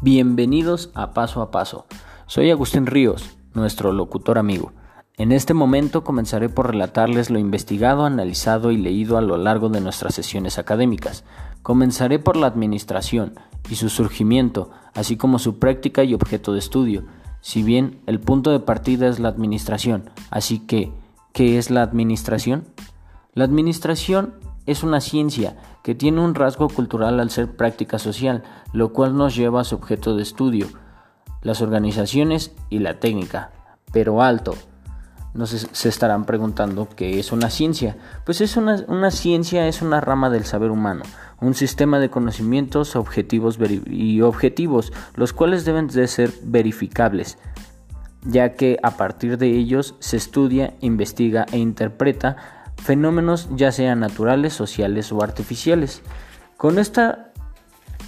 Bienvenidos a Paso a Paso. Soy Agustín Ríos, nuestro locutor amigo. En este momento comenzaré por relatarles lo investigado, analizado y leído a lo largo de nuestras sesiones académicas. Comenzaré por la administración y su surgimiento, así como su práctica y objeto de estudio. Si bien el punto de partida es la administración, así que, ¿qué es la administración? La administración es una ciencia que tiene un rasgo cultural al ser práctica social, lo cual nos lleva a su objeto de estudio, las organizaciones y la técnica. Pero alto, no se, estarán preguntando qué es una ciencia. Pues es una, una, ciencia es una rama del saber humano, un sistema de conocimientos objetivos y objetivos, los cuales deben de ser verificables, ya que a partir de ellos se estudia, investiga e interpreta fenómenos ya sean naturales, sociales o artificiales. Con esta,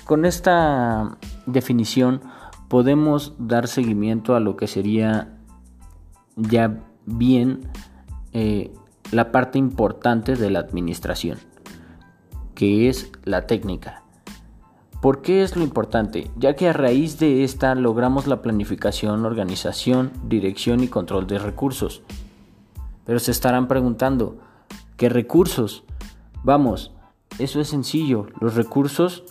con esta definición podemos dar seguimiento a lo que sería ya bien eh, la parte importante de la administración, que es la técnica. ¿Por qué es lo importante? Ya que a raíz de esta logramos la planificación, organización, dirección y control de recursos. Pero se estarán preguntando, ¿Qué recursos? Vamos, eso es sencillo. Los recursos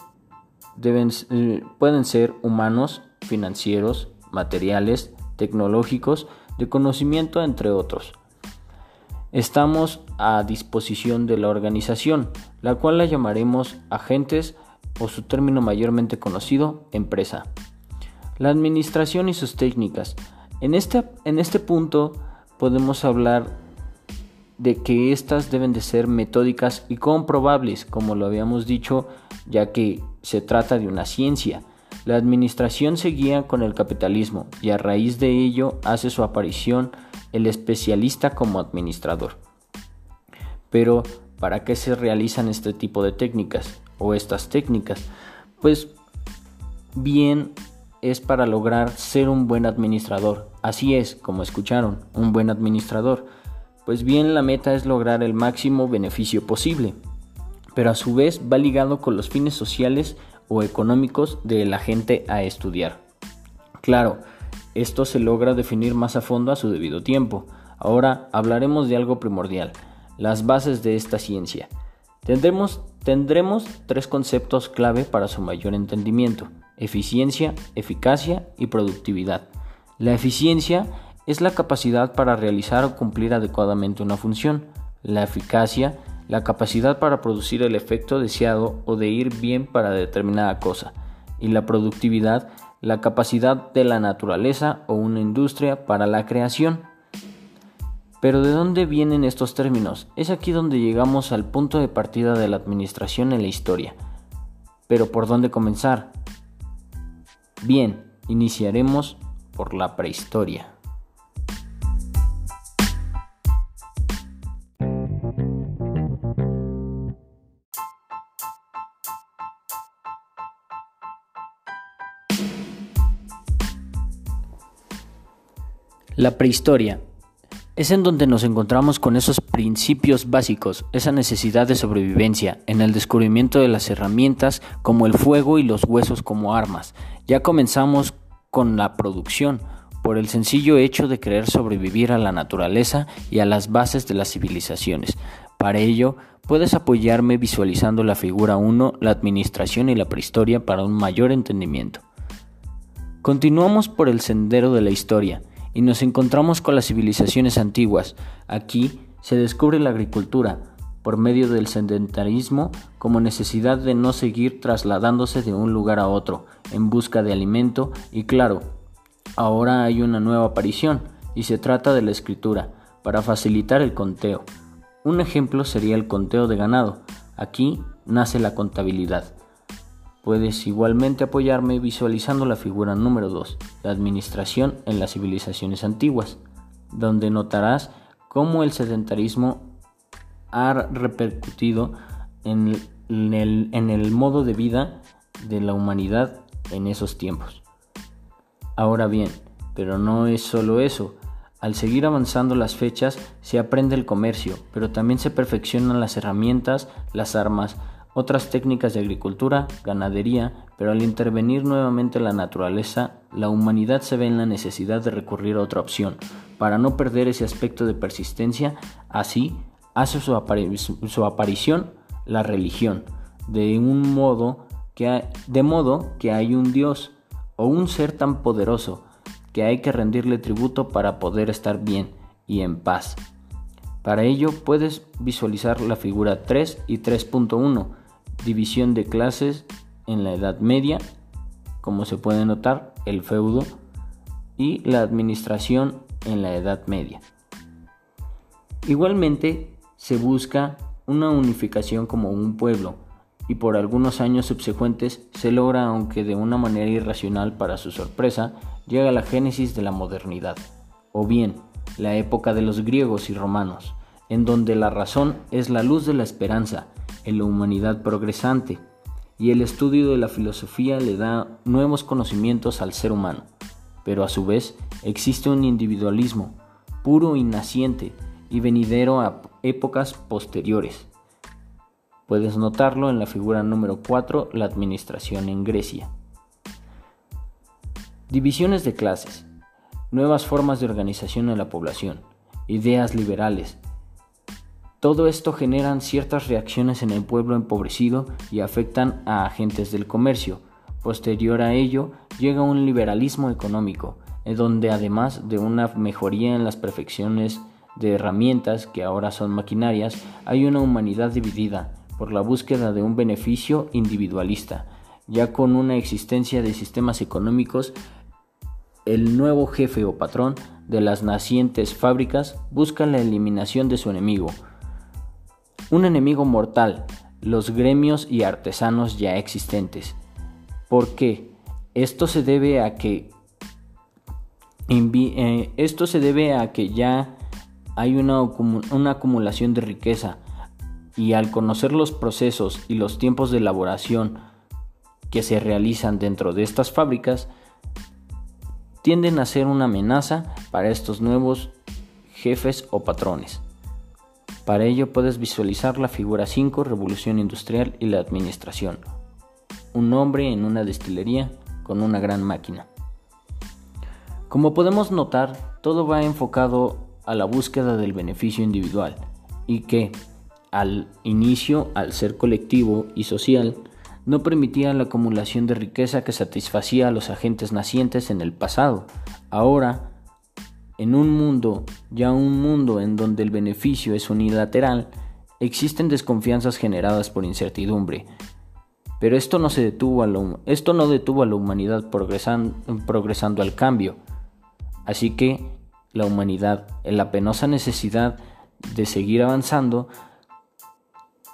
deben, eh, pueden ser humanos, financieros, materiales, tecnológicos, de conocimiento, entre otros. Estamos a disposición de la organización, la cual la llamaremos agentes o su término mayormente conocido, empresa. La administración y sus técnicas. En este, en este punto podemos hablar de que éstas deben de ser metódicas y comprobables, como lo habíamos dicho, ya que se trata de una ciencia. La administración se guía con el capitalismo y a raíz de ello hace su aparición el especialista como administrador. Pero, ¿para qué se realizan este tipo de técnicas o estas técnicas? Pues bien es para lograr ser un buen administrador. Así es, como escucharon, un buen administrador pues bien la meta es lograr el máximo beneficio posible, pero a su vez va ligado con los fines sociales o económicos de la gente a estudiar. Claro, esto se logra definir más a fondo a su debido tiempo. Ahora hablaremos de algo primordial, las bases de esta ciencia. Tendremos, tendremos tres conceptos clave para su mayor entendimiento, eficiencia, eficacia y productividad. La eficiencia es la capacidad para realizar o cumplir adecuadamente una función, la eficacia, la capacidad para producir el efecto deseado o de ir bien para determinada cosa, y la productividad, la capacidad de la naturaleza o una industria para la creación. Pero ¿de dónde vienen estos términos? Es aquí donde llegamos al punto de partida de la administración en la historia. Pero ¿por dónde comenzar? Bien, iniciaremos por la prehistoria. La prehistoria es en donde nos encontramos con esos principios básicos, esa necesidad de sobrevivencia, en el descubrimiento de las herramientas como el fuego y los huesos como armas. Ya comenzamos con la producción, por el sencillo hecho de querer sobrevivir a la naturaleza y a las bases de las civilizaciones. Para ello, puedes apoyarme visualizando la figura 1, la administración y la prehistoria para un mayor entendimiento. Continuamos por el sendero de la historia, y nos encontramos con las civilizaciones antiguas. Aquí se descubre la agricultura por medio del sedentarismo como necesidad de no seguir trasladándose de un lugar a otro en busca de alimento y claro, ahora hay una nueva aparición y se trata de la escritura para facilitar el conteo. Un ejemplo sería el conteo de ganado. Aquí nace la contabilidad. Puedes igualmente apoyarme visualizando la figura número 2, la administración en las civilizaciones antiguas, donde notarás cómo el sedentarismo ha repercutido en el, en el modo de vida de la humanidad en esos tiempos. Ahora bien, pero no es solo eso, al seguir avanzando las fechas se aprende el comercio, pero también se perfeccionan las herramientas, las armas, otras técnicas de agricultura, ganadería, pero al intervenir nuevamente la naturaleza, la humanidad se ve en la necesidad de recurrir a otra opción, para no perder ese aspecto de persistencia, así hace su, aparición la religión, de un modo que de modo que hay un Dios o un ser tan poderoso que hay que rendirle tributo para poder estar bien y en paz. Para ello puedes visualizar la figura 3 y 3.1, división de clases en la Edad Media, como se puede notar, el feudo, y la administración en la Edad Media. Igualmente, se busca una unificación como un pueblo, y por algunos años subsecuentes se logra, aunque de una manera irracional para su sorpresa, llega la génesis de la modernidad, o bien la época de los griegos y romanos, en donde la razón es la luz de la esperanza en la humanidad progresante, y el estudio de la filosofía le da nuevos conocimientos al ser humano, pero a su vez existe un individualismo puro y naciente y venidero a épocas posteriores Puedes notarlo en la figura número 4, la administración en Grecia. Divisiones de clases, nuevas formas de organización de la población, ideas liberales. Todo esto generan ciertas reacciones en el pueblo empobrecido y afectan a agentes del comercio. Posterior a ello, llega un liberalismo económico, en donde además de una mejoría en las perfecciones de herramientas que ahora son maquinarias, hay una humanidad dividida, por la búsqueda de un beneficio individualista. Ya con una existencia de sistemas económicos, el nuevo jefe o patrón de las nacientes fábricas busca la eliminación de su enemigo. Un enemigo mortal, los gremios y artesanos ya existentes. ¿Por qué? Esto se debe a que eh, esto se debe a que ya hay una, una acumulación de riqueza y al conocer los procesos y los tiempos de elaboración que se realizan dentro de estas fábricas, tienden a ser una amenaza para estos nuevos jefes o patrones. Para ello puedes visualizar la figura 5, Revolución Industrial y la Administración. Un hombre en una destilería con una gran máquina. Como podemos notar, todo va enfocado a la búsqueda del beneficio individual y que, al inicio, al ser colectivo y social, no permitía la acumulación de riqueza que satisfacía a los agentes nacientes en el pasado. Ahora, en un mundo, ya un mundo en donde el beneficio es unilateral, existen desconfianzas generadas por incertidumbre. Pero esto no, se detuvo a esto no detuvo a la humanidad progresando al cambio. Así que la humanidad, en la penosa necesidad de seguir avanzando,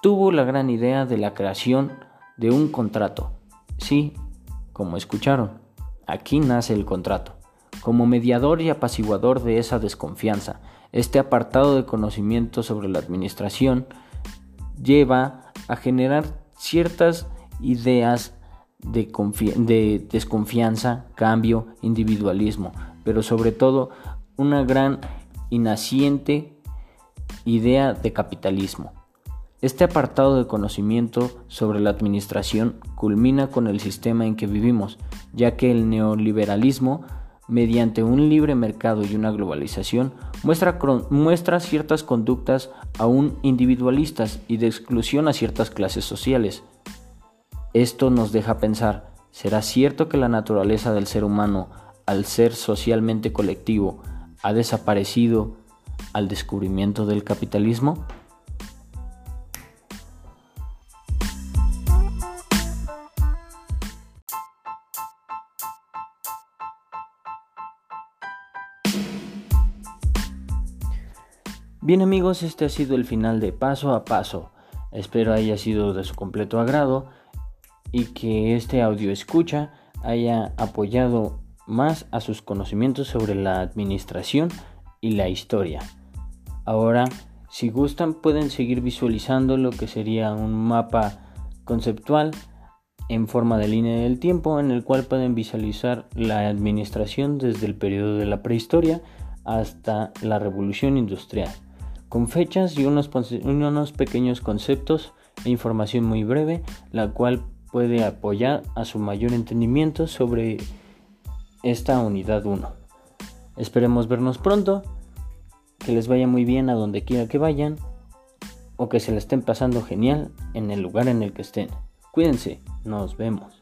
tuvo la gran idea de la creación de un contrato. Sí, como escucharon, aquí nace el contrato. Como mediador y apaciguador de esa desconfianza, este apartado de conocimiento sobre la administración lleva a generar ciertas ideas de, de, desconfianza, cambio, individualismo, pero sobre todo una gran y naciente idea de capitalismo. Este apartado de conocimiento sobre la administración culmina con el sistema en que vivimos, ya que el neoliberalismo, mediante un libre mercado y una globalización, muestra, ciertas conductas aún individualistas y de exclusión a ciertas clases sociales. Esto nos deja pensar, ¿será cierto que la naturaleza del ser humano, al ser socialmente colectivo, ha desaparecido al descubrimiento del capitalismo? Bien amigos, este ha sido el final de Paso a Paso. Espero haya sido de su completo agrado y que este audio escucha haya apoyado más a sus conocimientos sobre la administración y la historia. Ahora, si gustan, pueden seguir visualizando lo que sería un mapa conceptual en forma de línea del tiempo en el cual pueden visualizar la administración desde el periodo de la prehistoria hasta la revolución industrial con fechas y unos, pequeños conceptos e información muy breve, la cual puede apoyar a su mayor entendimiento sobre esta unidad 1. Esperemos vernos pronto, que les vaya muy bien a donde quiera que vayan o que se la estén pasando genial en el lugar en el que estén. Cuídense, nos vemos.